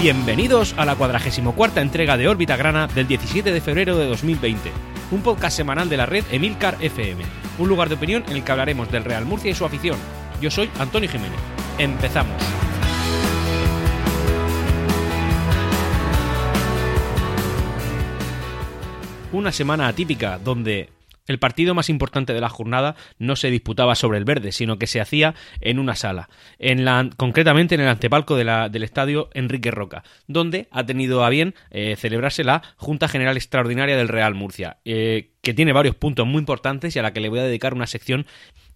Bienvenidos a la 44 entrega de Órbita Grana del 17 de febrero de 2020, un podcast semanal de la red Emilcar FM, un lugar de opinión en el que hablaremos del Real Murcia y su afición. Yo soy Antonio Jiménez. Empezamos. Una semana atípica donde el partido más importante de la jornada no se disputaba sobre el verde, sino que se hacía en una sala, en la, concretamente en el antepalco del estadio Enrique Roca, donde ha tenido a bien eh, celebrarse la Junta General Extraordinaria del Real Murcia, eh, que tiene varios puntos muy importantes y a la que le voy a dedicar una sección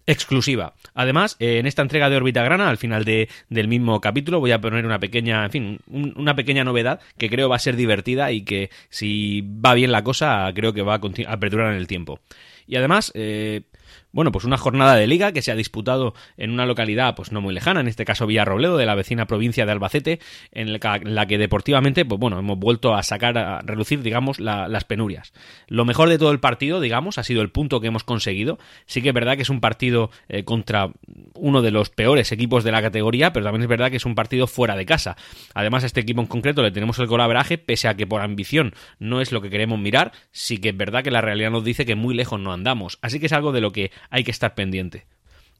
exclusiva. Además, eh, en esta entrega de Orbita Grana, al final de, del mismo capítulo, voy a poner una pequeña, en fin, una pequeña novedad que creo va a ser divertida y que si va bien la cosa, creo que va a, a perdurar en el tiempo. Y además, eh, bueno, pues una jornada de liga que se ha disputado en una localidad pues no muy lejana, en este caso Villarrobledo, de la vecina provincia de Albacete, en la que deportivamente, pues bueno, hemos vuelto a sacar, a reducir, digamos, las penurias. Lo mejor de todo el partido, digamos, ha sido el punto que hemos conseguido. Sí que es verdad que es un partido eh, contra uno de los peores equipos de la categoría, pero también es verdad que es un partido fuera de casa. Además, a este equipo en concreto le tenemos el colaboraje, pese a que por ambición no es lo que queremos mirar, sí que es verdad que la realidad nos dice que muy lejos no andamos. Así que es algo de lo que hay que estar pendiente.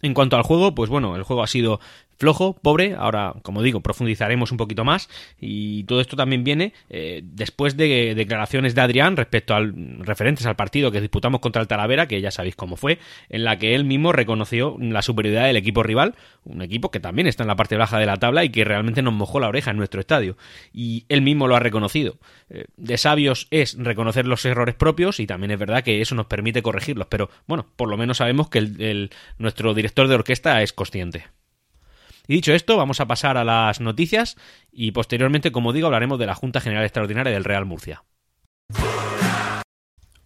En cuanto al juego, pues bueno, el juego ha sido flojo, pobre. Ahora, como digo, profundizaremos un poquito más. Y todo esto también viene eh, después de declaraciones de Adrián respecto al referentes al partido que disputamos contra el Talavera, que ya sabéis cómo fue, en la que él mismo reconoció la superioridad del equipo rival, un equipo que también está en la parte baja de la tabla y que realmente nos mojó la oreja en nuestro estadio. Y él mismo lo ha reconocido. Eh, de sabios es reconocer los errores propios y también es verdad que eso nos permite corregirlos. Pero bueno, por lo menos sabemos que el, nuestro director de orquesta es consciente. Y dicho esto, vamos a pasar a las noticias y posteriormente, como digo, hablaremos de la Junta General Extraordinaria del Real Murcia.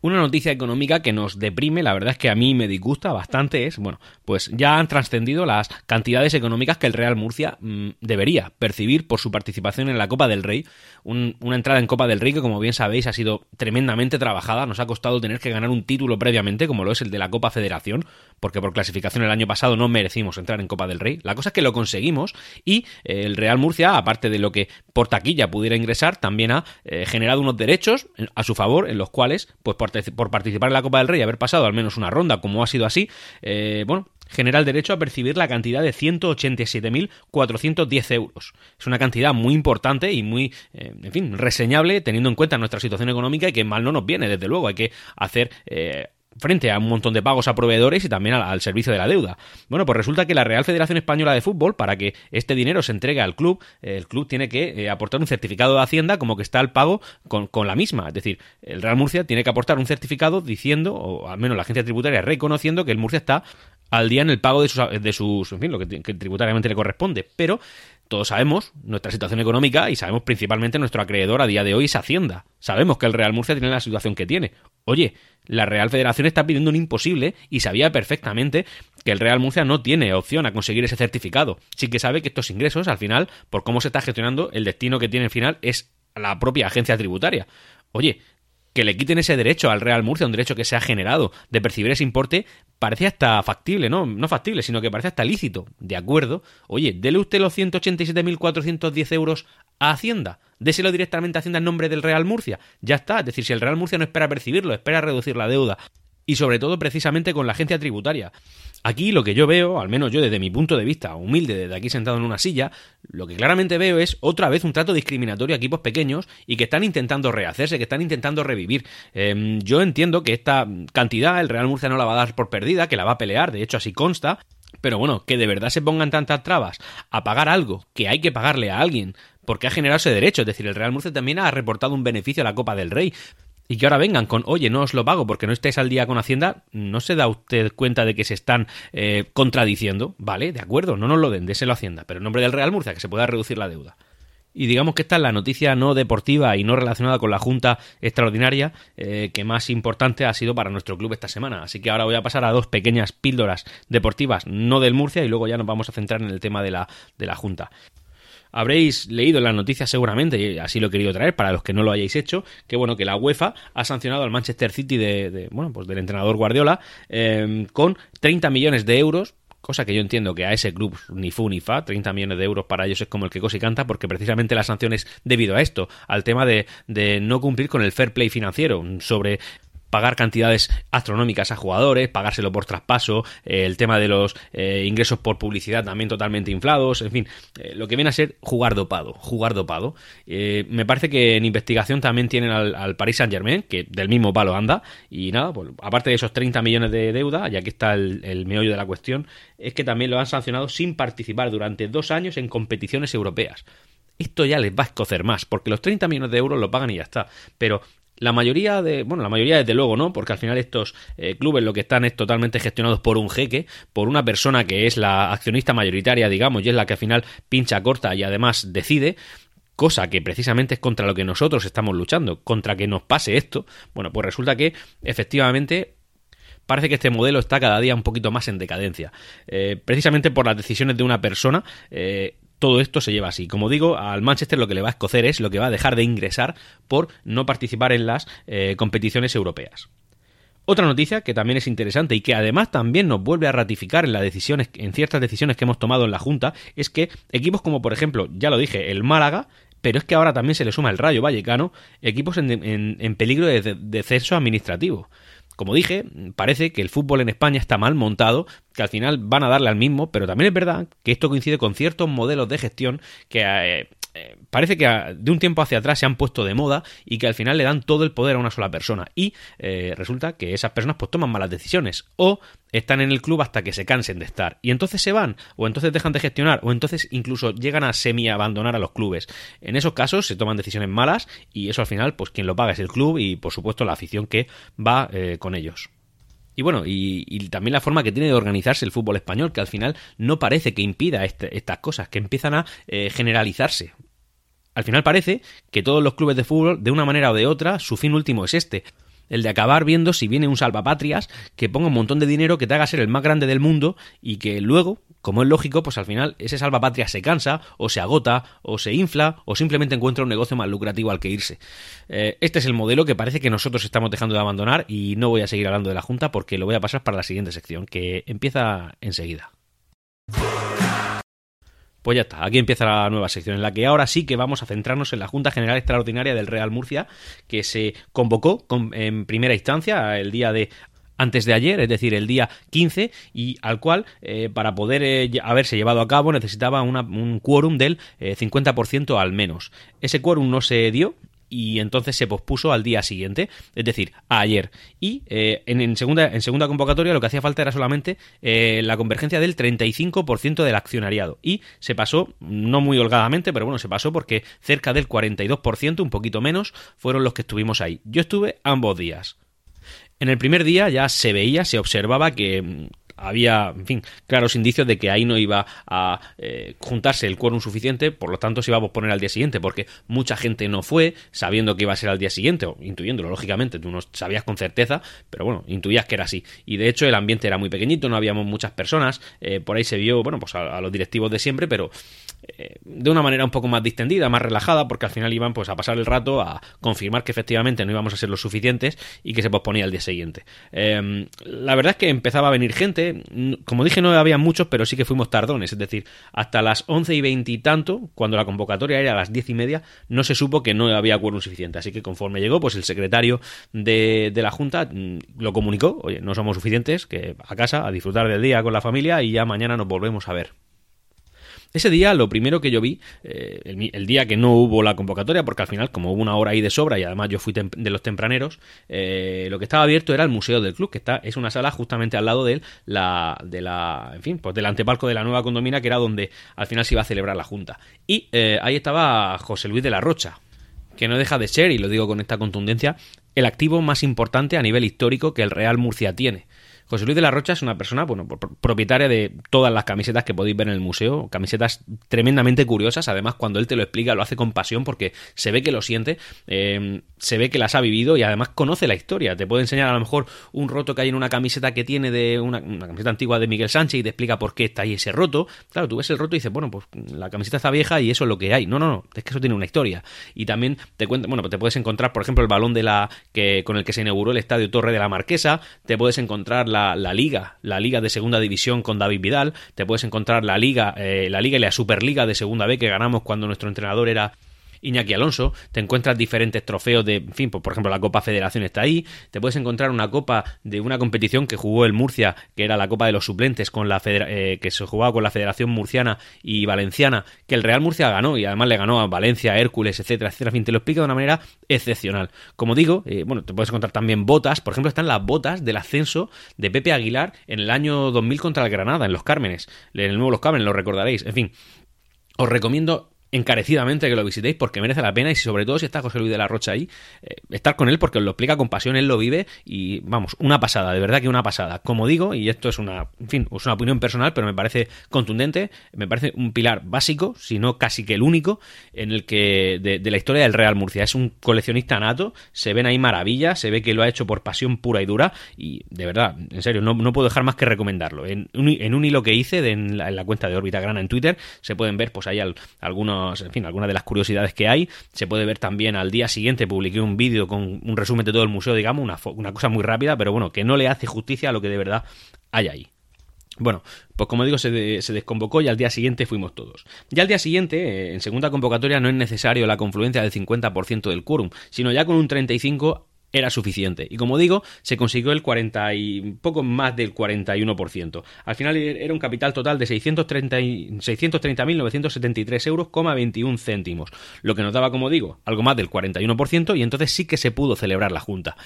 Una noticia económica que nos deprime, la verdad es que a mí me disgusta bastante, es, bueno, pues ya han trascendido las cantidades económicas que el Real Murcia mm, debería percibir por su participación en la Copa del Rey. una entrada en Copa del Rey que, como bien sabéis, ha sido tremendamente trabajada, nos ha costado tener que ganar un título previamente, como lo es el de la Copa Federación, porque por clasificación el año pasado no merecimos entrar en Copa del Rey. La cosa es que lo conseguimos y eh, el Real Murcia, aparte de lo que por taquilla pudiera ingresar, también ha eh, generado unos derechos a su favor en los cuales, pues por participar en la Copa del Rey y haber pasado al menos una ronda, como ha sido así, eh, bueno, genera el derecho a percibir la cantidad de 187.410 euros. Es una cantidad muy importante y muy, eh, en fin, reseñable teniendo en cuenta nuestra situación económica y que mal no nos viene, desde luego. Hay que hacer eh, frente a un montón de pagos a proveedores y también al, servicio de la deuda. Bueno, pues resulta que la Real Federación Española de Fútbol, para que este dinero se entregue al club, el club tiene que eh, aportar un certificado de Hacienda como que está al pago con, la misma. Es decir, el Real Murcia tiene que aportar un certificado diciendo, o al menos la agencia tributaria reconociendo que el Murcia está al día en el pago de sus, de sus en fin, lo que, que tributariamente le corresponde. Pero todos sabemos nuestra situación económica y sabemos principalmente nuestro acreedor a día de hoy es Hacienda. Sabemos que el Real Murcia tiene la situación que tiene. Oye, la Real Federación está pidiendo un imposible y sabía perfectamente que el Real Murcia no tiene opción a conseguir ese certificado. Sí que sabe que estos ingresos, al final, por cómo se está gestionando, el destino que tiene al final es la propia agencia tributaria. Oye, que le quiten ese derecho al Real Murcia, un derecho que se ha generado de percibir ese importe, parece hasta factible, ¿no? No factible, sino que parece hasta lícito. De acuerdo. Oye, dele usted los 187.410 euros a Hacienda. Déselo directamente a Hacienda en nombre del Real Murcia. Ya está. Es decir, si el Real Murcia no espera percibirlo, espera reducir la deuda y sobre todo precisamente con la agencia tributaria. Aquí lo que yo veo, al menos yo desde mi punto de vista humilde, desde aquí sentado en una silla, lo que claramente veo es otra vez un trato discriminatorio a equipos pequeños y que están intentando rehacerse, que están intentando revivir. Em, yo entiendo que esta cantidad el Real Murcia no la va a dar por perdida, que la va a pelear, de hecho así consta, pero bueno, que de verdad se pongan tantas trabas a pagar algo que hay que pagarle a alguien porque ha generado ese derecho. Es decir, el Real Murcia también ha reportado un beneficio a la Copa del Rey y que ahora vengan con, oye, no os lo pago porque no estáis al día con Hacienda, ¿no se da usted cuenta de que se están eh, contradiciendo? Vale, de acuerdo, no nos lo den, déselo Hacienda, pero en nombre del Real Murcia, que se pueda reducir la deuda. Y digamos que esta es la noticia no deportiva y no relacionada con la Junta Extraordinaria eh, que más importante ha sido para nuestro club esta semana. Así que ahora voy a pasar a dos pequeñas píldoras deportivas, no del Murcia, y luego ya nos vamos a centrar en el tema de la, de la Junta. Habréis leído en las noticias seguramente, y así lo he querido traer para los que no lo hayáis hecho, que bueno, que la UEFA ha sancionado al Manchester City de, bueno, pues del entrenador Guardiola eh, con 30 millones de euros cosa que yo entiendo que a ese club ni fu ni fa, 30 millones de euros para ellos es como el que y canta, porque precisamente la sanción es debido a esto, al tema de, de no cumplir con el fair play financiero, sobre pagar cantidades astronómicas a jugadores, pagárselo por traspaso, eh, el tema de los eh, ingresos por publicidad también totalmente inflados, en fin, eh, lo que viene a ser jugar dopado, jugar dopado. me parece que en investigación también tienen al, Paris Saint Germain, que del mismo palo anda, y nada, pues aparte de esos 30 millones de deuda, ya que está el, el meollo de la cuestión, es que también lo han sancionado sin participar durante dos años en competiciones europeas esto ya les va a escocer más, porque los 30 millones de euros lo pagan y ya está. Pero la mayoría de, bueno, la mayoría desde luego no, porque al final estos eh, clubes lo que están es totalmente gestionados por un jeque, por una persona que es la accionista mayoritaria, digamos, y es la que al final pincha corta y además decide, cosa que precisamente es contra lo que nosotros estamos luchando, contra que nos pase esto. Bueno, pues resulta que efectivamente parece que este modelo está cada día un poquito más en decadencia. Eh, precisamente por las decisiones de una persona, eh, todo esto se lleva así. Como digo, al Manchester lo que le va a escocer es lo que va a dejar de ingresar por no participar en las eh, competiciones europeas. Otra noticia que también es interesante y que además también nos vuelve a ratificar en las decisiones, en ciertas decisiones que hemos tomado en la Junta, es que equipos como por ejemplo, ya lo dije, el Málaga, pero es que ahora también se le suma el Rayo Vallecano, equipos en, peligro de, de descenso administrativo. Como dije, parece que el fútbol en España está mal montado, que al final van a darle al mismo, pero también es verdad que esto coincide con ciertos modelos de gestión que eh, parece que de un tiempo hacia atrás se han puesto de moda y que al final le dan todo el poder a una sola persona. Y eh, resulta que esas personas pues toman malas decisiones o están en el club hasta que se cansen de estar. Y entonces se van, o entonces dejan de gestionar, o entonces incluso llegan a semi-abandonar a los clubes. En esos casos se toman decisiones malas y eso al final pues quien lo paga es el club y por supuesto la afición que va eh, con ellos. Y bueno, y, también la forma que tiene de organizarse el fútbol español, que al final no parece que impida este, estas cosas, que empiezan a generalizarse. Al final parece que todos los clubes de fútbol, de una manera o de otra, su fin último es este. El de acabar viendo si viene un salvapatrias que ponga un montón de dinero que te haga ser el más grande del mundo y que luego, como es lógico, pues al final ese salvapatrias se cansa, o se agota, o se infla, o simplemente encuentra un negocio más lucrativo al que irse. Eh, este es el modelo que parece que nosotros estamos dejando de abandonar y no voy a seguir hablando de la Junta porque lo voy a pasar para la siguiente sección, que empieza enseguida. Pues ya está, aquí empieza la nueva sección en la que ahora sí que vamos a centrarnos en la Junta General Extraordinaria del Real Murcia que se convocó en primera instancia el día de antes de ayer, es decir, el día 15, y al cual, eh, para poder eh, haberse llevado a cabo, necesitaba un quórum del 50% eh, al menos. Ese quórum no se dio, y entonces se pospuso al día siguiente, es decir, a ayer. Y eh, en, segunda, en segunda convocatoria lo que hacía falta era solamente eh, la convergencia del 35% del accionariado. Y se pasó, no muy holgadamente, pero bueno, se pasó porque cerca del 42%, un poquito menos, fueron los que estuvimos ahí. Yo estuve ambos días. En el primer día ya se veía, se observaba que había, en fin, claros indicios de que ahí no iba a eh, juntarse el quórum suficiente, por lo tanto se iba a posponer al día siguiente, porque mucha gente no fue sabiendo que iba a ser al día siguiente, o intuyéndolo, lógicamente, tú no sabías con certeza, pero bueno, intuías que era así. Y de hecho el ambiente era muy pequeñito, no habíamos muchas personas, eh, por ahí se vio, bueno, pues a, los directivos de siempre, pero de una manera un poco más distendida, más relajada, porque al final iban pues a pasar el rato a confirmar que efectivamente no íbamos a ser los suficientes y que se posponía al día siguiente. la verdad es que empezaba a venir gente, como dije, no había muchos, pero sí que fuimos tardones. Es decir, hasta las once y veinte y tanto, cuando la convocatoria era a las diez y media, no se supo que no había quórum suficiente. Así que conforme llegó, pues el secretario de, de la Junta mm, lo comunicó, oye, no somos suficientes, que a casa, a disfrutar del día con la familia y ya mañana nos volvemos a ver. Ese día lo primero que yo vi, eh, el, día que no hubo la convocatoria, porque al final como hubo una hora ahí de sobra y además yo fui de los tempraneros, eh, lo que estaba abierto era el museo del club, que está es una sala justamente al lado de la, de la, en fin, pues del antepalco de la nueva condomina, que era donde al final se iba a celebrar la junta. Y eh, ahí estaba José Luis de la Rocha, que no deja de ser, y lo digo con esta contundencia, el activo más importante a nivel histórico que el Real Murcia tiene. José Luis de la Rocha es una persona, bueno, propietaria de todas las camisetas que podéis ver en el museo, camisetas tremendamente curiosas, además cuando él te lo explica lo hace con pasión porque se ve que lo siente, eh, se ve que las ha vivido y además conoce la historia, te puede enseñar a lo mejor un roto que hay en una camiseta que tiene de una, camiseta antigua de Miguel Sánchez y te explica por qué está ahí ese roto, claro, tú ves el roto y dices, bueno, pues la camiseta está vieja y eso es lo que hay, no, no, no, es que eso tiene una historia. Y también te cuenta, bueno, te puedes encontrar, por ejemplo, el balón de la que con el que se inauguró el estadio Torre de la Marquesa, te puedes encontrar la la, Liga, la Liga de Segunda División con David Vidal, te puedes encontrar la Liga, eh, la Liga y la Superliga de Segunda B que ganamos cuando nuestro entrenador era Iñaki Alonso, te encuentras diferentes trofeos de, en fin, pues, por ejemplo la Copa Federación está ahí, te puedes encontrar una copa de una competición que jugó el Murcia, que era la Copa de los Suplentes, con la eh, que se jugaba con la Federación Murciana y Valenciana, que el Real Murcia ganó y además le ganó a Valencia, Hércules, etcétera, etcétera, en fin, te lo explico de una manera excepcional. Como digo, eh, bueno, te puedes encontrar también botas, por ejemplo están las botas del ascenso de Pepe Aguilar en el año 2000 contra el Granada, en Los Cármenes, en el nuevo Los Cármenes, lo recordaréis, en fin. Os recomiendo encarecidamente que lo visitéis porque merece la pena y sobre todo si está José Luis de la Rocha ahí, eh, estar con él porque os lo explica con pasión, él lo vive y vamos, una pasada, de verdad que una pasada. Como digo, y esto es una, en fin, es una opinión personal, pero me parece contundente, me parece un pilar básico, si no casi que el único, en el que de, la historia del Real Murcia. Es un coleccionista nato, se ven ahí maravillas, se ve que lo ha hecho por pasión pura y dura y de verdad, en serio, no, no puedo dejar más que recomendarlo. En un, en un hilo que hice en, la, cuenta de Órbita Grana en Twitter se pueden ver pues ahí algunos en fin, algunas de las curiosidades que hay. Se puede ver también al día siguiente, publiqué un vídeo con un resumen de todo el museo, digamos, una, una cosa muy rápida, pero bueno, que no le hace justicia a lo que de verdad hay ahí. Bueno, pues como digo, se, desconvocó y al día siguiente fuimos todos. Ya al día siguiente, eh, en segunda convocatoria, no es necesario la confluencia del 50% del quórum, sino ya con un 35% era suficiente. Y como digo, se consiguió el 40 y poco más del 41%. Al final era un capital total de 630.973 euros, 21 céntimos. Lo que nos daba, como digo, algo más del 41% y entonces sí que se pudo celebrar la Junta.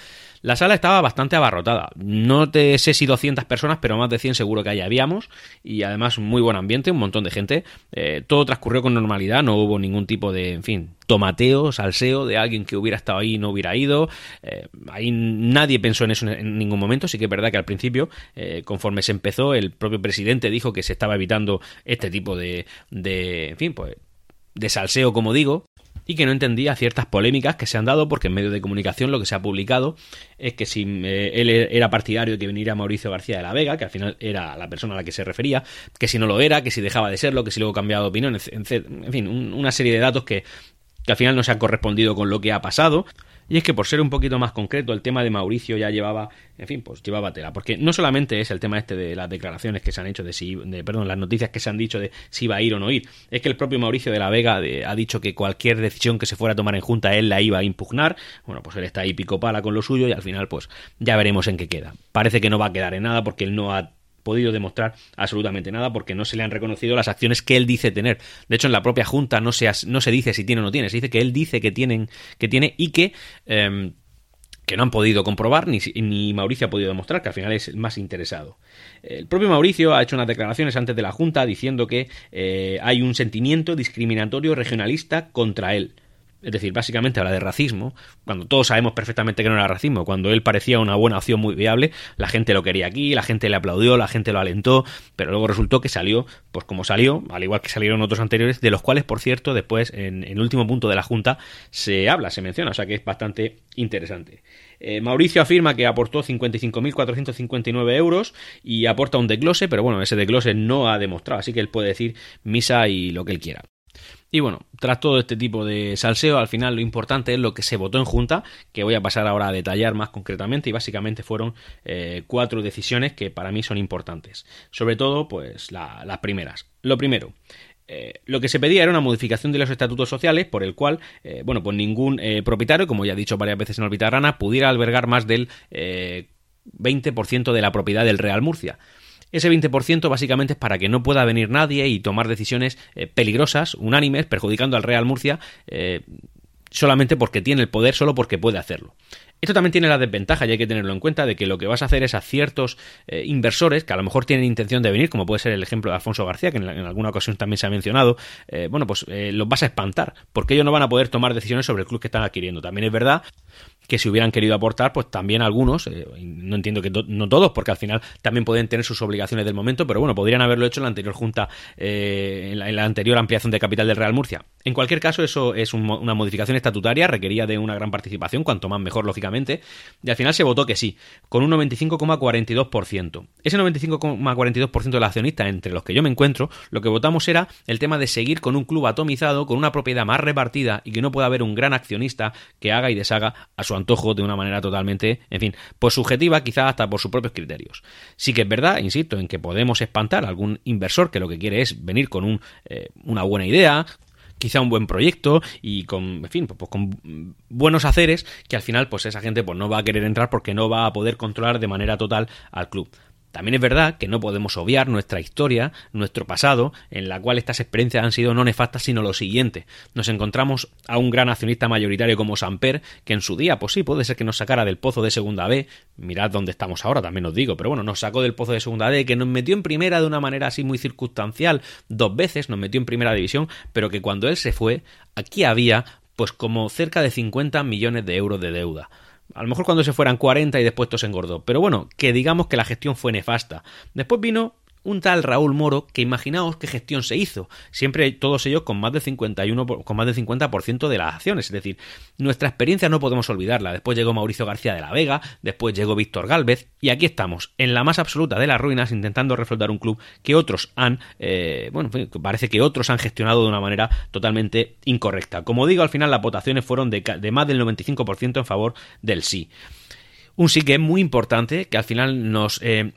La sala estaba bastante abarrotada. No te sé si 200 personas, pero más de 100 seguro que ahí habíamos. Y además muy buen ambiente, un montón de gente. Eh, todo transcurrió con normalidad, no hubo ningún tipo de, en fin, tomateo, salseo de alguien que hubiera estado ahí y no hubiera ido. Eh, ahí nadie pensó en eso en ningún momento. Sí que es verdad que al principio, eh, conforme se empezó, el propio presidente dijo que se estaba evitando este tipo de, de en fin, pues de salseo, como digo, y que no entendía ciertas polémicas que se han dado porque en medio de comunicación lo que se ha publicado es que si eh, él era partidario de que viniera Mauricio García de la Vega, que al final era la persona a la que se refería, que si no lo era, que si dejaba de serlo, que si luego cambiaba de opinión, en fin, una serie de datos que, que al final no se han correspondido con lo que ha pasado. Y es que por ser un poquito más concreto, el tema de Mauricio ya llevaba, en fin, pues llevaba tela. Porque no solamente es el tema este de las declaraciones que se han hecho de si, de, perdón, las noticias que se han dicho de si iba a ir o no ir. Es que el propio Mauricio de la Vega ha dicho que cualquier decisión que se fuera a tomar en Junta él la iba a impugnar. Bueno, pues él está ahí pico pala con lo suyo y al final, pues ya veremos en qué queda. Parece que no va a quedar en nada porque él no ha podido demostrar absolutamente nada porque no se le han reconocido las acciones que él dice tener. De hecho, en la propia Junta no se, no se dice si tiene o no tiene, se dice que él dice que, tienen, que tiene y que... Em, que no han podido comprobar, ni, ni, Mauricio ha podido demostrar, que al final es el más interesado. El propio Mauricio ha hecho unas declaraciones antes de la Junta diciendo que eh, hay un sentimiento discriminatorio regionalista contra él es decir, básicamente habla de racismo, cuando todos sabemos perfectamente que no era racismo, cuando él parecía una buena opción muy viable, la gente lo quería aquí, la gente le aplaudió, la gente lo alentó, pero luego resultó que salió, pues como salió, al igual que salieron otros anteriores, de los cuales, por cierto, después, en, el último punto de la Junta, se habla, se menciona, o sea que es bastante interesante. Eh, Mauricio afirma que aportó 55.459 euros y aporta un desglose, pero bueno, ese desglose no ha demostrado, así que él puede decir misa y lo que él quiera. Y bueno, tras todo este tipo de salseo, al final lo importante es lo que se votó en Junta, que voy a pasar ahora a detallar más concretamente, y básicamente fueron eh, cuatro decisiones que para mí son importantes. Sobre todo, pues las primeras. Lo primero, eh, lo que se pedía era una modificación de los estatutos sociales por el cual, eh, bueno, pues ningún propietario, como ya he dicho varias veces en Orbita Rana, pudiera albergar más del 20% de la propiedad del Real Murcia. Ese 20% básicamente es para que no pueda venir nadie y tomar decisiones eh, peligrosas, unánimes, perjudicando al Real Murcia eh, solamente porque tiene el poder, solo porque puede hacerlo. Esto también tiene la desventaja, y hay que tenerlo en cuenta, de que lo que vas a hacer es a ciertos eh, inversores que a lo mejor tienen intención de venir, como puede ser el ejemplo de Alfonso García, que en, alguna ocasión también se ha mencionado, eh, bueno, pues los vas a espantar, porque ellos no van a poder tomar decisiones sobre el club que están adquiriendo. También es verdad que si hubieran querido aportar, pues también algunos, no entiendo que no todos, porque al final también pueden tener sus obligaciones del momento, pero bueno, podrían haberlo hecho en la anterior junta, en la, anterior ampliación de capital del Real Murcia. En cualquier caso, eso es una modificación estatutaria, requería de una gran participación, cuanto más mejor, lógicamente y al final se votó que sí, con un 95,42%. Ese 95,42% de los accionistas, entre los que yo me encuentro, lo que votamos era el tema de seguir con un club atomizado, con una propiedad más repartida y que no pueda haber un gran accionista que haga y deshaga a su su antojo de una manera totalmente, en fin, pues subjetiva, quizás hasta por sus propios criterios. Sí que es verdad, insisto, en que podemos espantar a algún inversor que lo que quiere es venir con un, eh, una buena idea, quizá un buen proyecto y con, en fin, pues con buenos haceres que al final pues esa gente pues no va a querer entrar porque no va a poder controlar de manera total al club. También es verdad que no podemos obviar nuestra historia, nuestro pasado, en la cual estas experiencias han sido no nefastas, sino lo siguiente. Nos encontramos a un gran accionista mayoritario como Samper, que en su día, pues sí, puede ser que nos sacara del pozo de segunda B. Mirad dónde estamos ahora, también os digo, pero bueno, nos sacó del pozo de segunda B, que nos metió en primera de una manera así muy circunstancial dos veces, nos metió en primera división, pero que cuando él se fue, aquí había pues como cerca de 50 millones de euros de deuda. A lo mejor cuando se fueran 40 y después todo se engordó. Pero bueno, que digamos que la gestión fue nefasta. Después vino un tal Raúl Moro que imaginaos qué gestión se hizo, siempre todos ellos con más de 51 con más del 50% de las acciones, es decir, nuestra experiencia no podemos olvidarla. Después llegó Mauricio García de la Vega, después llegó Víctor Galvez y aquí estamos en la más absoluta de las ruinas intentando reflotar un club que otros han eh, bueno, parece que otros han gestionado de una manera totalmente incorrecta. Como digo, al final las votaciones fueron de, de más del 95% en favor del sí. Un sí que es muy importante, que al final nos eh,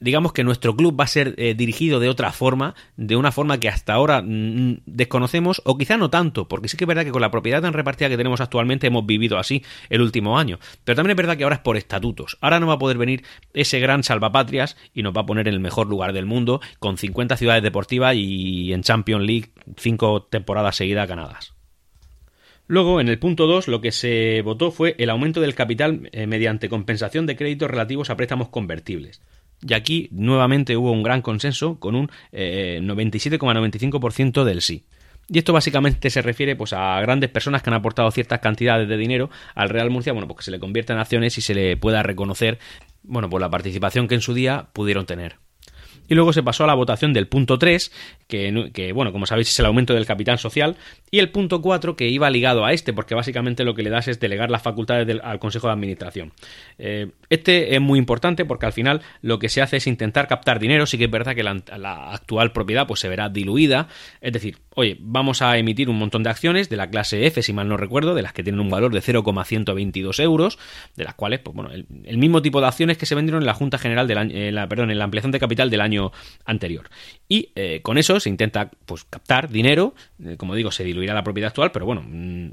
digamos que nuestro club va a ser eh, dirigido de otra forma, de una forma que hasta ahora mm, desconocemos, o quizá no tanto, porque sí que es verdad que con la propiedad tan repartida que tenemos actualmente hemos vivido así el último año. Pero también es verdad que ahora es por estatutos. Ahora no va a poder venir ese gran salvapatrias y nos va a poner en el mejor lugar del mundo, con 50 ciudades deportivas y en Champions League cinco temporadas seguidas ganadas. Luego, en el punto 2, lo que se votó fue el aumento del capital eh, mediante compensación de créditos relativos a préstamos convertibles. Y aquí nuevamente hubo un gran consenso con un 97,95% eh, del sí. Y esto básicamente se refiere pues, a grandes personas que han aportado ciertas cantidades de dinero al Real Murcia, bueno, porque se le convierte en acciones y se le pueda reconocer, bueno, por la participación que en su día pudieron tener y luego se pasó a la votación del punto 3, que, bueno, como sabéis es el aumento del capital social, y el punto 4 que iba ligado a este, porque básicamente lo que le das es delegar las facultades al Consejo de Administración. Eh, este es muy importante porque al final lo que se hace es intentar captar dinero, sí que es verdad que la, la actual propiedad pues se verá diluida, es decir, oye, vamos a emitir un montón de acciones de la clase F, si mal no recuerdo, de las que tienen un valor de 0,122 euros, de las cuales, pues bueno, el, mismo tipo de acciones que se vendieron en la Junta General del año, perdón, en la ampliación de capital del año anterior. Y eh, con eso se intenta pues captar dinero, eh, como digo, se diluirá la propiedad actual, pero bueno, mm,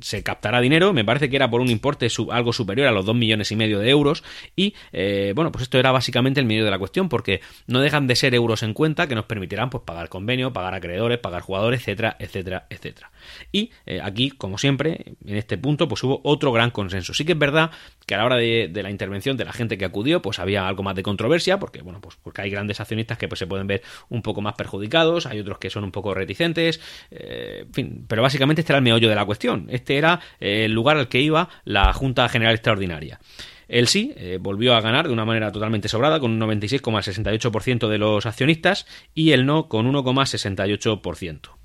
se captará dinero, me parece que era por un importe algo superior a los 2 millones y medio de euros y eh, bueno, pues esto era básicamente el medio de la cuestión porque no dejan de ser euros en cuenta que nos permitirán pues pagar convenio, pagar acreedores, pagar jugadores, etcétera, etcétera, etcétera. Y aquí, como siempre, en este punto pues hubo otro gran consenso. Sí que es verdad que a la hora de, de, la intervención de la gente que acudió pues había algo más de controversia porque bueno, pues porque hay grandes accionistas que pues, se pueden ver un poco más perjudicados, hay otros que son un poco reticentes, eh, en fin, pero básicamente este era el meollo de la cuestión. Este era eh, el lugar al que iba la Junta General Extraordinaria. El sí eh, volvió a ganar de una manera totalmente sobrada, con un 96,68% de los accionistas, y el no con 1,68%.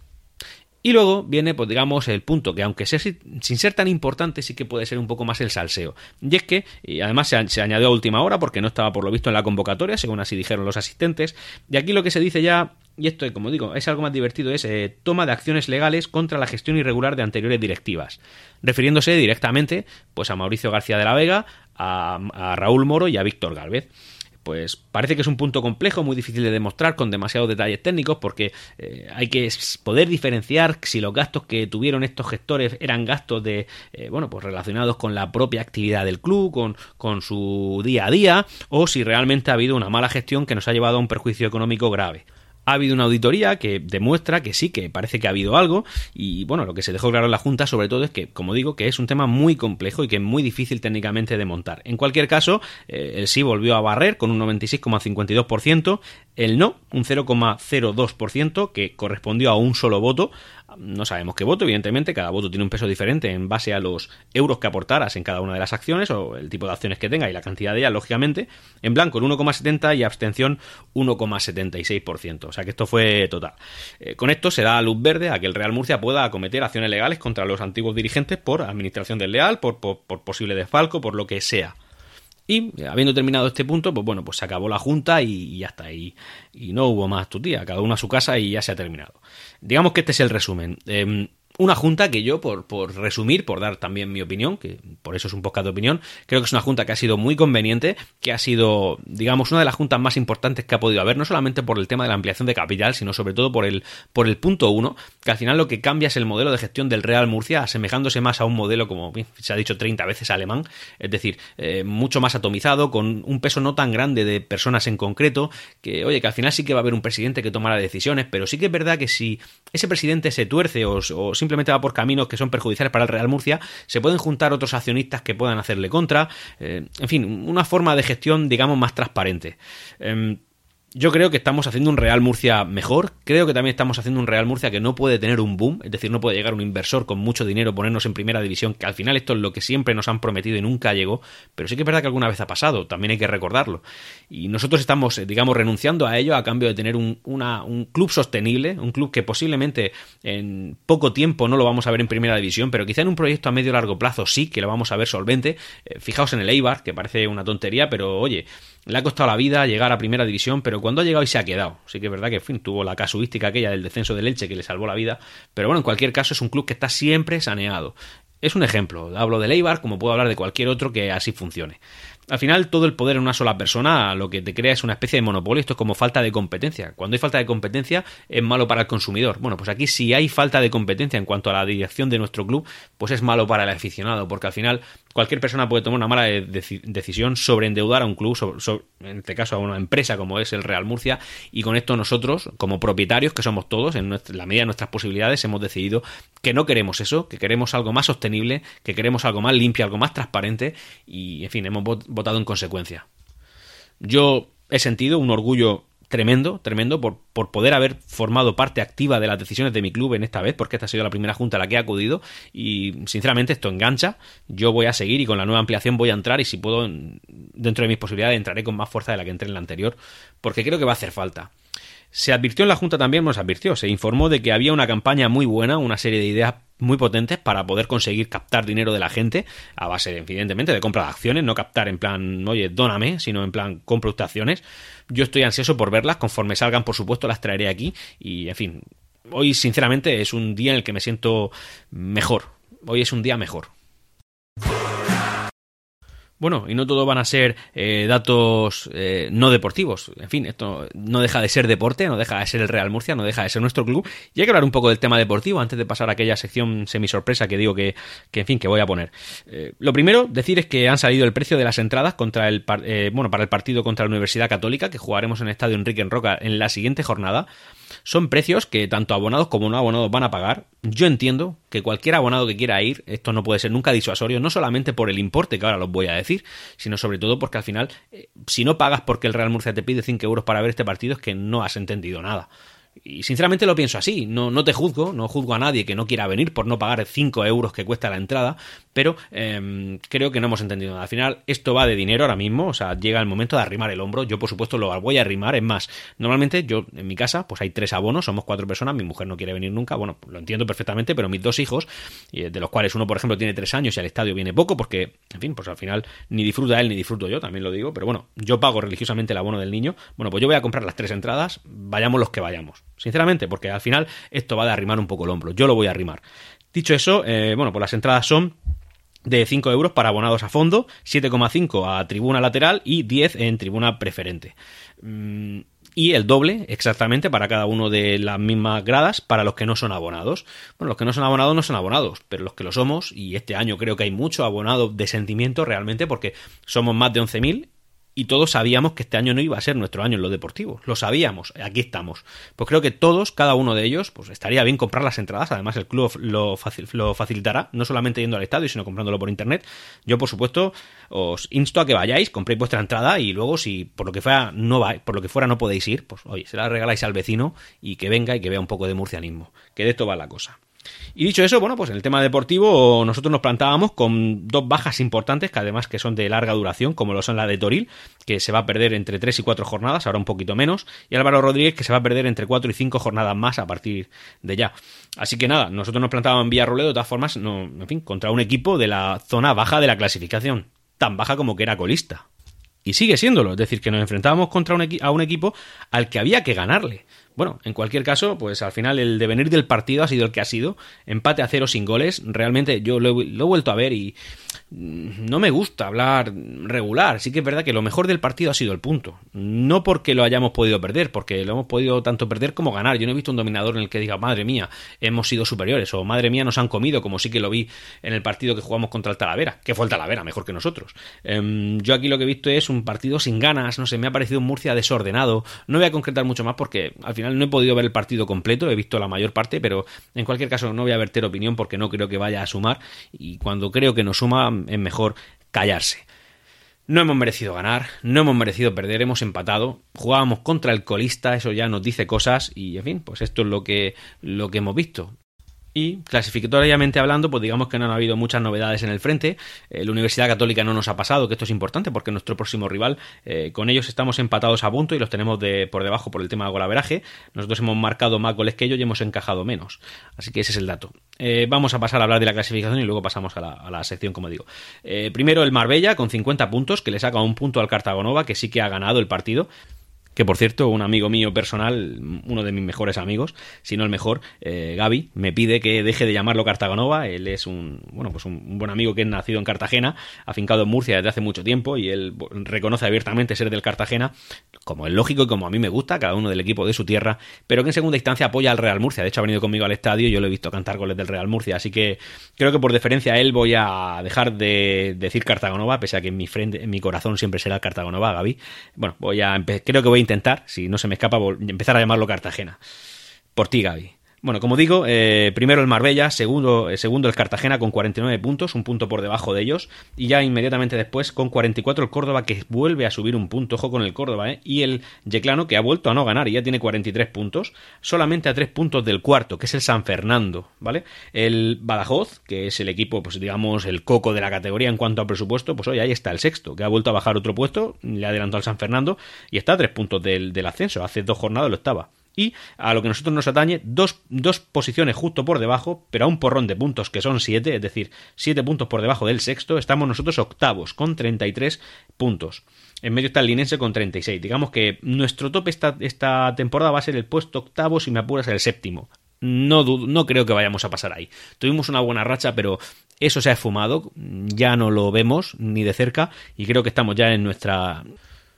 Y luego viene, pues digamos, el punto que aunque sea sin ser tan importante, sí que puede ser un poco más el salseo. Y es que, y además se, añadió a última hora porque no estaba por lo visto en la convocatoria, según así dijeron los asistentes. Y aquí lo que se dice ya, y esto, como digo, es algo más divertido, es eh, toma de acciones legales contra la gestión irregular de anteriores directivas. Refiriéndose directamente, pues a Mauricio García de la Vega, a, a Raúl Moro y a Víctor Galvez pues parece que es un punto complejo, muy difícil de demostrar con demasiados detalles técnicos, porque eh, hay que poder diferenciar si los gastos que tuvieron estos gestores eran gastos de, eh, bueno, pues relacionados con la propia actividad del club, con, con su día a día, o si realmente ha habido una mala gestión que nos ha llevado a un perjuicio económico grave ha habido una auditoría que demuestra que sí, que parece que ha habido algo y bueno, lo que se dejó claro en la Junta sobre todo es que, como digo, que es un tema muy complejo y que es muy difícil técnicamente de montar. En cualquier caso, eh, el sí volvió a barrer con un 96,52%, el no un 0,02% que correspondió a un solo voto, no sabemos qué voto, evidentemente, cada voto tiene un peso diferente en base a los euros que aportaras en cada una de las acciones o el tipo de acciones que tenga y la cantidad de ellas, lógicamente. En blanco el 1,70 y abstención 1,76%. O sea que esto fue total. Eh, con esto se da luz verde a que el Real Murcia pueda acometer acciones legales contra los antiguos dirigentes por administración desleal, por, por, por posible desfalco, por lo que sea. Y habiendo terminado este punto, pues bueno, pues se acabó la junta y, ya está. Y, y no hubo más tutía, cada uno a su casa y ya se ha terminado. Digamos que este es el resumen. Em, una junta que yo, por, por resumir, por dar también mi opinión, que por eso es un podcast de opinión, creo que es una junta que ha sido muy conveniente, que ha sido, digamos, una de las juntas más importantes que ha podido haber, no solamente por el tema de la ampliación de capital, sino sobre todo por el, por el punto uno, que al final lo que cambia es el modelo de gestión del Real Murcia, asemejándose más a un modelo, como se ha dicho 30 veces, alemán, es decir, eh, mucho más atomizado, con un peso no tan grande de personas en concreto, que, oye, que al final sí que va a haber un presidente que tomará decisiones, pero sí que es verdad que si ese presidente se tuerce o, o simplemente va por caminos que son perjudiciales para el Real Murcia, se pueden juntar otros accionistas que puedan hacerle contra, eh, en fin, una forma de gestión, digamos, más transparente. Em, yo creo que estamos haciendo un Real Murcia mejor. Creo que también estamos haciendo un Real Murcia que no puede tener un boom, es decir, no puede llegar un inversor con mucho dinero, ponernos en primera división, que al final esto es lo que siempre nos han prometido y nunca llegó. Pero sí que es verdad que alguna vez ha pasado, también hay que recordarlo. Y nosotros estamos, eh, digamos, renunciando a ello a cambio de tener un, un club sostenible, un club que posiblemente en poco tiempo no lo vamos a ver en primera división, pero quizá en un proyecto a medio largo plazo sí que lo vamos a ver solvente. Eh, fijaos en el Eibar, que parece una tontería, pero oye, le ha costado la vida llegar a primera división, pero cuando ha llegado y se ha quedado. Sí que es verdad que tuvo la casuística aquella del descenso del Elche que le salvó la vida, pero bueno, en cualquier caso es un club que está siempre saneado. Es un ejemplo, hablo de Eibar como puedo hablar de cualquier otro que así funcione. Al final, todo el poder en una sola persona lo que te crea es una especie de monopolio. Esto es como falta de competencia. Cuando hay falta de competencia, es malo para el consumidor. Bueno, pues aquí, si hay falta de competencia en cuanto a la dirección de nuestro club, pues es malo para el aficionado, porque al final cualquier persona puede tomar una mala decisión sobre endeudar a un club, en este caso a una empresa como es el Real Murcia, y con esto nosotros, como propietarios que somos todos, en la medida de nuestras posibilidades, hemos decidido que no queremos eso, que queremos algo más sostenible, que queremos algo más limpio, algo más transparente, y en fin, hemos votado en consecuencia. Yo he sentido un orgullo tremendo, tremendo por, por, poder haber formado parte activa de las decisiones de mi club en esta vez, porque esta ha sido la primera junta a la que he acudido y sinceramente esto engancha, yo voy a seguir y con la nueva ampliación voy a entrar y si puedo dentro de mis posibilidades entraré con más fuerza de la que entré en la anterior, porque creo que va a hacer falta. Se advirtió en la Junta también, nos advirtió, se informó de que había una campaña muy buena, una serie de ideas muy potentes para poder conseguir captar dinero de la gente, a base, evidentemente, de compra de acciones, no captar en plan, oye, dóname, sino en plan, compra usted acciones. Yo estoy ansioso por verlas, conforme salgan, por supuesto, las traeré aquí y, en fin, hoy, sinceramente, es un día en el que me siento mejor. Hoy es un día mejor. Bueno, y no todo van a ser eh, datos eh, no deportivos. En fin, esto no deja de ser deporte, no deja de ser el Real Murcia, no deja de ser nuestro club. Y hay que hablar un poco del tema deportivo antes de pasar a aquella sección semi-sorpresa que digo que, que, en fin, que voy a poner. Eh, lo primero, decir es que han salido el precio de las entradas contra el, bueno, para el partido contra la Universidad Católica, que jugaremos en el Estadio Enrique en Roca en la siguiente jornada. Son precios que tanto abonados como no abonados van a pagar. Yo entiendo que cualquier abonado que quiera ir, esto no puede ser nunca disuasorio, no solamente por el importe que ahora los voy a decir, sino sobre todo porque al final, eh, si no pagas porque el Real Murcia te pide 5 euros para ver este partido, es que no has entendido nada. Y sinceramente lo pienso así, no, no te juzgo, no juzgo a nadie que no quiera venir por no pagar 5 euros que cuesta la entrada, pero em, creo que no hemos entendido nada. Al final esto va de dinero ahora mismo, o sea, llega el momento de arrimar el hombro, yo por supuesto lo voy a arrimar, es más, normalmente yo en mi casa pues hay tres abonos, somos cuatro personas, mi mujer no quiere venir nunca, bueno, lo entiendo perfectamente, pero mis dos hijos, de los cuales uno por ejemplo tiene tres años y al estadio viene poco, porque, en fin, pues al final ni disfruta él ni disfruto yo, también lo digo, pero bueno, yo pago religiosamente el abono del niño, bueno, pues yo voy a comprar las tres entradas, vayamos los que vayamos sinceramente, porque al final esto va de arrimar un poco el hombro. Yo lo voy a arrimar. Dicho eso, eh, bueno, pues las entradas son de 5 euros para abonados a fondo, 7,5 a tribuna lateral y 10 en tribuna preferente. Mm, y el doble exactamente para cada uno de las mismas gradas para los que no son abonados. Bueno, los que no son abonados no son abonados, pero los que lo somos, y este año creo que hay mucho abonado de sentimiento realmente porque somos más de 11.000 y todos sabíamos que este año no iba a ser nuestro año en lo deportivo. Lo sabíamos, aquí estamos. Pues creo que todos, cada uno de ellos, pues estaría bien comprar las entradas. Además, el club lo, facilitará, no solamente yendo al estadio, sino comprándolo por internet. Yo, por supuesto, os insto a que vayáis, compréis vuestra entrada y luego, si por lo que fuera no va, por lo que fuera no podéis ir, pues oye, se la regaláis al vecino y que venga y que vea un poco de murcianismo. Que de esto va la cosa. Y dicho eso, bueno, pues en el tema deportivo nosotros nos plantábamos con dos bajas importantes, que además que son de larga duración, como lo son la de Toril, que se va a perder entre 3 y 4 jornadas, ahora un poquito menos, y Álvaro Rodríguez, que se va a perder entre 4 y 5 jornadas más a partir de ya. Así que nada, nosotros nos plantábamos en Villarroledo, de todas formas, no, en fin, contra un equipo de la zona baja de la clasificación, tan baja como que era colista. Y sigue siéndolo, es decir, que nos enfrentábamos contra un a un equipo al que había que ganarle bueno, en cualquier caso, pues al final el devenir del partido ha sido el que ha sido. Empate a cero sin goles. Realmente yo lo he, lo he vuelto a ver y mm, no me gusta hablar regular. Sí que es verdad que lo mejor del partido ha sido el punto. No porque lo hayamos podido perder, porque lo hemos podido tanto perder como ganar. Yo no he visto un dominador en el que diga, madre mía, hemos sido superiores o madre mía, nos han comido, como sí que lo vi en el partido que jugamos contra el Talavera, que fue el Talavera, mejor que nosotros. Em, yo aquí lo que he visto es un partido sin ganas, no sé, me ha parecido un Murcia desordenado. No voy a concretar mucho más porque al final no he podido ver el partido completo, he visto la mayor parte, pero en cualquier caso no voy a verter opinión porque no creo que vaya a sumar y cuando creo que no suma es mejor callarse. No hemos merecido ganar, no hemos merecido perder, hemos empatado, jugábamos contra el colista, eso ya nos dice cosas y en fin, pues esto es lo que, lo que hemos visto. Y clasificatoriamente hablando, pues digamos que no han habido muchas novedades en el frente. Eh, la Universidad Católica no nos ha pasado, que esto es importante porque nuestro próximo rival, eh, con ellos estamos empatados a punto y los tenemos de, por debajo por el tema de golaveraje. Nosotros hemos marcado más goles que ellos y hemos encajado menos. Así que ese es el dato. Eh, vamos a pasar a hablar de la clasificación y luego pasamos a la, a la sección, como digo. primero el Marbella con 50 puntos, que le saca un punto al Cartagonova, que sí que ha ganado el partido que por cierto, un amigo mío personal, uno de mis mejores amigos, si no el mejor, eh, Gaby, me pide que deje de llamarlo Cartagonova. Él es un, bueno, pues un, buen amigo que es nacido en Cartagena, afincado en Murcia desde hace mucho tiempo y él reconoce abiertamente ser del Cartagena, como es lógico y como a mí me gusta, cada uno del equipo de su tierra, pero que en segunda instancia apoya al Real Murcia. De hecho, ha venido conmigo al estadio y yo lo he visto cantar goles del Real Murcia, así que creo que por deferencia a él voy a dejar de decir Cartagonova, pese a que en mi frente, en mi corazón siempre será Cartagonova, Gaby. Bueno, voy a creo que voy a intentar, si no se me escapa, empezar a llamarlo Cartagena. Por ti, Gaby. Bueno, como digo, eh, primero el Marbella, segundo, eh, segundo el Cartagena con 49 puntos, un punto por debajo de ellos, y ya inmediatamente después con 44 el Córdoba que vuelve a subir un punto, ojo con el Córdoba, eh, y el Yeclano que ha vuelto a no ganar y ya tiene 43 puntos, solamente a 3 puntos del cuarto, que es el San Fernando, ¿vale? El Badajoz, que es el equipo, pues digamos, el coco de la categoría en cuanto a presupuesto, pues hoy ahí está el sexto, que ha vuelto a bajar otro puesto, le adelantó al San Fernando y está a 3 puntos del, del ascenso, hace dos jornadas lo estaba y a lo que nosotros nos atañe, dos, dos, posiciones justo por debajo, pero a un porrón de puntos que son siete, es decir, siete puntos por debajo del sexto, estamos nosotros octavos con 33 puntos. En medio está el Linense con 36. Digamos que nuestro tope esta, esta temporada va a ser el puesto octavo, si me apuras, el séptimo. No, no creo que vayamos a pasar ahí. Tuvimos una buena racha, pero eso se ha esfumado, ya no lo vemos ni de cerca y creo que estamos ya en nuestra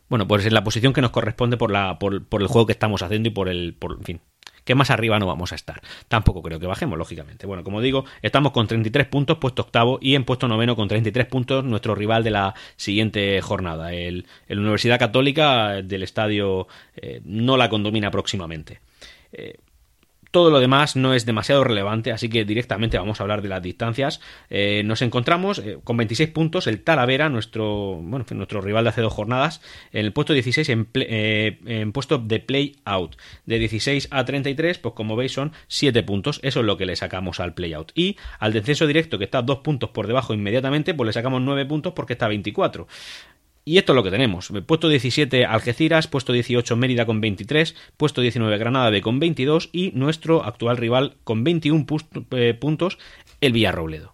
bueno, pues en la posición que nos corresponde por, la, por, el juego que estamos haciendo y por el, por, en fin, que más arriba no vamos a estar. Tampoco creo que bajemos, lógicamente. Bueno, como digo, estamos con 33 puntos, puesto octavo, y en puesto noveno con 33 puntos nuestro rival de la siguiente jornada, el, Universidad Católica del estadio eh, no la condomina próximamente. Eh, todo lo demás no es demasiado relevante, así que directamente vamos a hablar de las distancias. Eh, nos encontramos eh, con 26 puntos el Talavera, nuestro, bueno, nuestro rival de hace dos jornadas, en el puesto 16 en, eh, en puesto de play out. De 16 a 33, pues como veis son 7 puntos, eso es lo que le sacamos al play out. Y al descenso directo, que está dos puntos por debajo inmediatamente, pues le sacamos 9 puntos porque está 24. Y esto es lo que tenemos. Puesto 17 Algeciras, puesto 18 Mérida con 23, puesto 19 Granada B con 22 y nuestro actual rival con 21 eh, puntos, el Villarrobledo.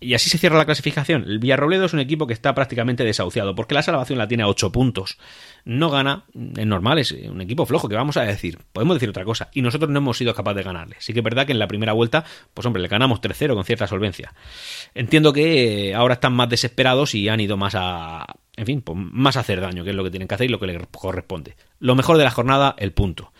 Y así se cierra la clasificación. El Villarrobledo es un equipo que está prácticamente desahuciado, porque la salvación la tiene a 8 puntos. No gana, es normal, es un equipo flojo, que vamos a decir. Podemos decir otra cosa. Y nosotros no hemos sido capaces de ganarle. Sí que es verdad que en la primera vuelta, pues hombre, le ganamos 3-0 con cierta solvencia. Entiendo que ahora están más desesperados y han ido más a, en fin, pues más hacer daño, que es lo que tienen que hacer y lo que les corresponde. Lo mejor de la jornada, el punto.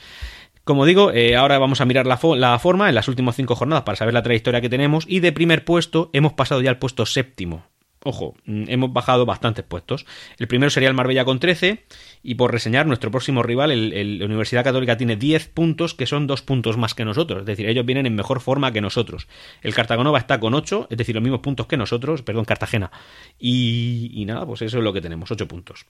Como digo, eh, ahora vamos a mirar la, la, forma en las últimas cinco jornadas para saber la trayectoria que tenemos y de primer puesto hemos pasado ya al puesto séptimo. Ojo, mm, hemos bajado bastantes puestos. El primero sería el Marbella con 13 y por reseñar nuestro próximo rival, el, la Universidad Católica tiene 10 puntos que son dos puntos más que nosotros. Es decir, ellos vienen en mejor forma que nosotros. El Cartagonova está con 8, es decir, los mismos puntos que nosotros, perdón, Cartagena. Y, y nada, pues eso es lo que tenemos, 8 puntos.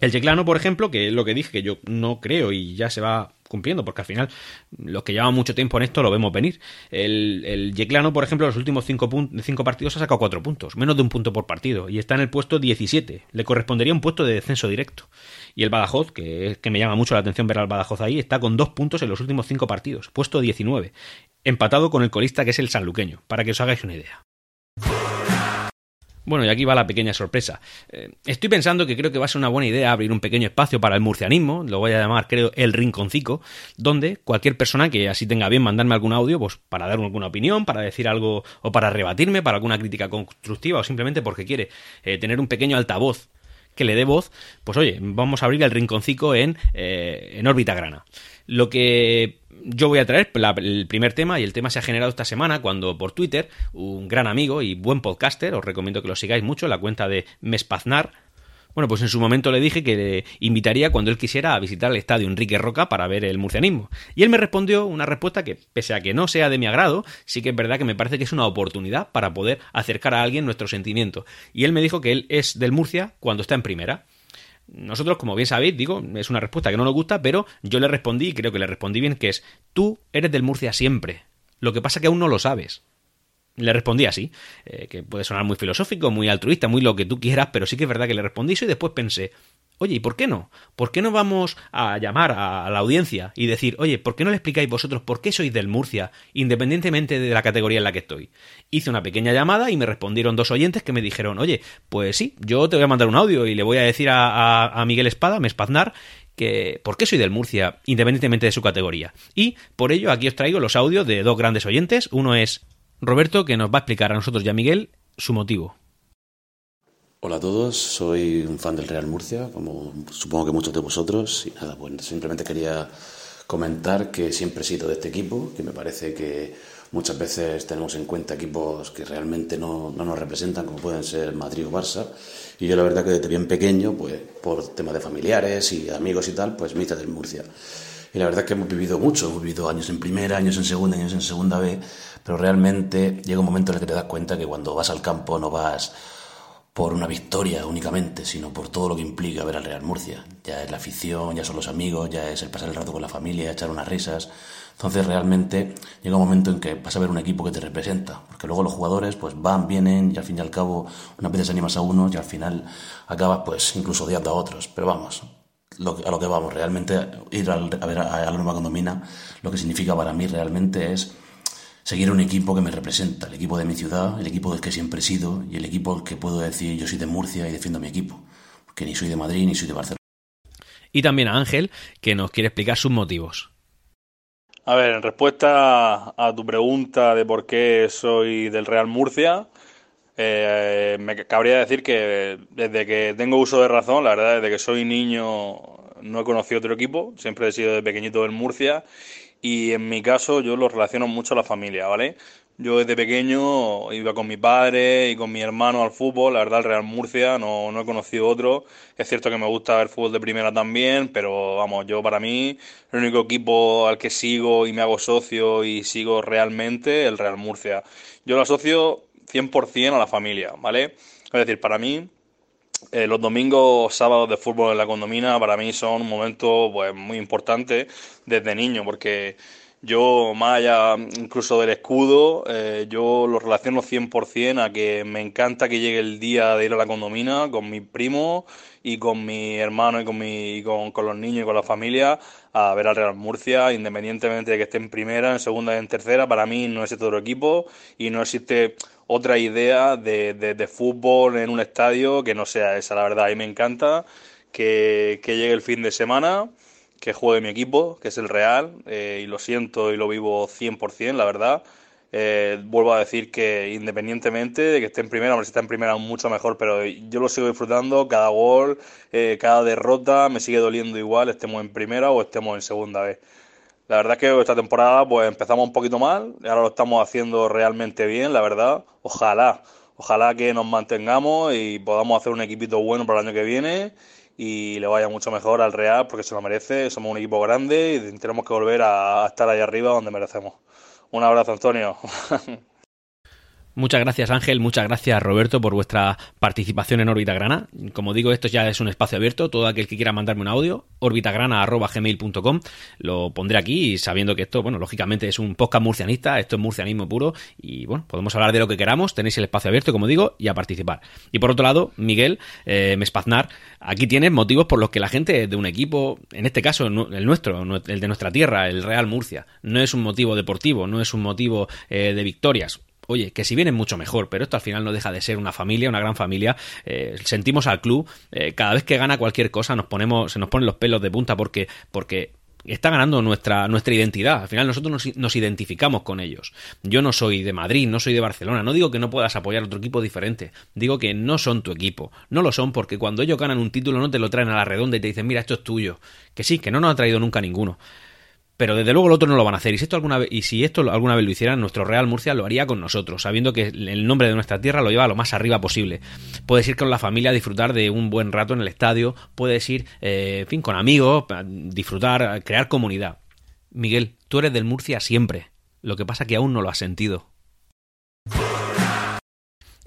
El Yeclano, por ejemplo, que es lo que dije, que yo no creo y ya se va cumpliendo, porque al final los que llevan mucho tiempo en esto lo vemos venir. El, el Yeclano, por ejemplo, los últimos cinco, cinco partidos ha sacado cuatro puntos, menos de un punto por partido, y está en el puesto 17. Le correspondería un puesto de descenso directo. Y el Badajoz, que me llama mucho la atención ver al Badajoz ahí, está con dos puntos en los últimos cinco partidos, puesto 19, empatado con el colista que es el sanluqueño, para que os hagáis una idea. Bueno, y aquí va la pequeña sorpresa. Eh, estoy pensando que creo que va a ser una buena idea abrir un pequeño espacio para el murcianismo, lo voy a llamar, creo, el rinconcico, donde cualquier persona que así tenga bien mandarme algún audio, pues para dar alguna opinión, para decir algo o para rebatirme, para alguna crítica constructiva o simplemente porque quiere eh, tener un pequeño altavoz que le dé voz, pues oye, vamos a abrir el rinconcico en, eh, en órbita grana. Lo que yo voy a traer el primer tema y el tema se ha generado esta semana cuando por Twitter un gran amigo y buen podcaster, os recomiendo que lo sigáis mucho, la cuenta de Mespaznar, bueno, pues en su momento le dije que le invitaría cuando él quisiera a visitar el estadio Enrique Roca para ver el murcianismo. Y él me respondió una respuesta que, pese a que no sea de mi agrado, sí que es verdad que me parece que es una oportunidad para poder acercar a alguien nuestro sentimiento. Y él me dijo que él es del Murcia cuando está en primera. Nosotros, como bien sabéis, digo, es una respuesta que no nos gusta, pero yo le respondí, y creo que le respondí bien, que es, tú eres del Murcia siempre. Lo que pasa que aún no lo sabes. Le respondí así, eh, que puede sonar muy filosófico, muy altruista, muy lo que tú quieras, pero sí que es verdad que le respondí eso y después pensé, oye, ¿y por qué no? ¿Por qué no vamos a llamar a la audiencia y decir, oye, ¿por qué no le explicáis vosotros por qué sois del Murcia, independientemente de la categoría en la que estoy? Hice una pequeña llamada y me respondieron dos oyentes que me dijeron, oye, pues sí, yo te voy a mandar un audio y le voy a decir a, Miguel Espada, me espaznar, que por qué soy del Murcia, independientemente de su categoría. Y por ello aquí os traigo los audios de dos grandes oyentes. Uno es Roberto, que nos va a explicar a nosotros y a Miguel su motivo. Hola a todos, soy un fan del Real Murcia, como supongo que muchos de vosotros, y nada, pues simplemente quería comentar que siempre he sido de este equipo, que me parece que muchas veces tenemos en cuenta equipos que realmente no, no nos representan, como pueden ser Madrid o Barça, y yo la verdad que desde bien pequeño, pues por temas de familiares y amigos y tal, pues mitad del Murcia. Y la verdad es que hemos vivido mucho, hemos vivido años en primera, años en segunda, años en segunda B, pero realmente llega un momento en el que te das cuenta que cuando vas al campo no vas por una victoria únicamente, sino por todo lo que implica ver al Real Murcia. Ya es la afición, ya son los amigos, ya es el pasar el rato con la familia, echar unas risas. Entonces realmente llega un momento en que vas a ver un equipo que te representa, porque luego los jugadores pues van, vienen y al fin y al cabo unas veces animas a unos y al final acabas pues incluso odiando a otros. Pero vamos, a lo que vamos, realmente ir a ver a, la nueva condomina, lo que significa para mí realmente es seguir un equipo que me representa, el equipo de mi ciudad, el equipo del que siempre he sido y el equipo al que puedo decir yo soy de Murcia y defiendo a mi equipo, que ni soy de Madrid ni soy de Barcelona. Y también a Ángel, que nos quiere explicar sus motivos. A ver, en respuesta a tu pregunta de por qué soy del Real Murcia, eh, me cabría decir que desde que tengo uso de razón, la verdad, desde que soy niño no he conocido otro equipo, siempre he sido de pequeñito del Murcia y en mi caso yo lo relaciono mucho a la familia, ¿vale? Yo desde pequeño iba con mi padre y con mi hermano al fútbol, la verdad el Real Murcia no, no he conocido otro, es cierto que me gusta ver fútbol de primera también, pero vamos, yo para mí el único equipo al que sigo y me hago socio y sigo realmente el Real Murcia. Yo lo asocio 100% a la familia, ¿vale? Es decir, para mí, eh, los domingos, sábados de fútbol en la condomina, para mí son un momento pues, muy importante desde niño, porque yo, más allá incluso del escudo, eh, yo lo relaciono 100% a que me encanta que llegue el día de ir a la condomina con mi primo y con mi hermano y con, mi, con, con, los niños y con la familia a ver al Real Murcia, independientemente de que esté en primera, en segunda y en tercera. Para mí no existe otro equipo y no existe otra idea de, de, fútbol en un estadio que no sea esa, la verdad. Y me encanta que, que llegue el fin de semana, que juegue mi equipo, que es el Real, eh, y lo siento y lo vivo 100%, la verdad. Eh, vuelvo a decir que independientemente de que esté en primera, hombre, si está en primera mucho mejor, pero yo lo sigo disfrutando, cada gol, eh, cada derrota me sigue doliendo igual, estemos en primera o estemos en segunda vez. La verdad es que esta temporada pues empezamos un poquito mal y ahora lo estamos haciendo realmente bien, la verdad. Ojalá, ojalá que nos mantengamos y podamos hacer un equipito bueno para el año que viene y le vaya mucho mejor al Real porque se lo merece. Somos un equipo grande y tenemos que volver a, estar ahí arriba donde merecemos. Un abrazo, Antonio. Muchas gracias Ángel, muchas gracias Roberto por vuestra participación en Órbita Grana. Como digo, esto ya es un espacio abierto. Todo aquel que quiera mandarme un audio, orbitagrana.gmail.com, lo pondré aquí sabiendo que esto, bueno, lógicamente es un podcast murcianista, esto es murcianismo puro y bueno, podemos hablar de lo que queramos, tenéis el espacio abierto, como digo, y a participar. Y por otro lado, Miguel eh, Mespaznar, aquí tienes motivos por los que la gente de un equipo, en este caso el nuestro, el de nuestra tierra, el Real Murcia, no es un motivo deportivo, no es un motivo eh, de victorias Oye, que si vienen mucho mejor, pero esto al final no deja de ser una familia, una gran familia. Eh, sentimos al club, eh, cada vez que gana cualquier cosa nos ponemos, se nos ponen los pelos de punta porque, porque está ganando nuestra, nuestra identidad. Al final nosotros nos, nos, identificamos con ellos. Yo no soy de Madrid, no soy de Barcelona. No digo que no puedas apoyar otro equipo diferente. Digo que no son tu equipo. No lo son porque cuando ellos ganan un título no te lo traen a la redonda y te dicen, mira, esto es tuyo. Que sí, que no nos ha traído nunca ninguno. Pero desde luego el otro no lo van a hacer. Y si esto alguna vez, y si esto alguna vez lo hicieran, nuestro Real Murcia lo haría con nosotros, sabiendo que el nombre de nuestra tierra lo lleva lo más arriba posible. Puedes ir con la familia a disfrutar de un buen rato en el estadio, puedes ir, eh, en fin, con amigos, disfrutar, crear comunidad. Miguel, tú eres del Murcia siempre. Lo que pasa que aún no lo has sentido.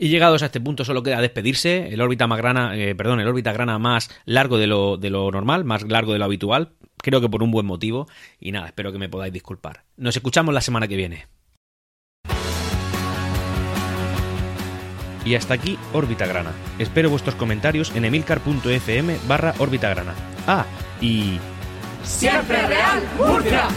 Y llegados a este punto solo queda despedirse, el órbita grana, eh, perdón, el órbita grana más largo de lo, de lo normal, más largo de lo habitual, creo que por un buen motivo, y nada, espero que me podáis disculpar. Nos escuchamos la semana que viene. Y hasta aquí Órbita Grana. Espero vuestros comentarios en emilcar.fm barra Órbita Grana. Ah, y... ¡Siempre Real Murcia!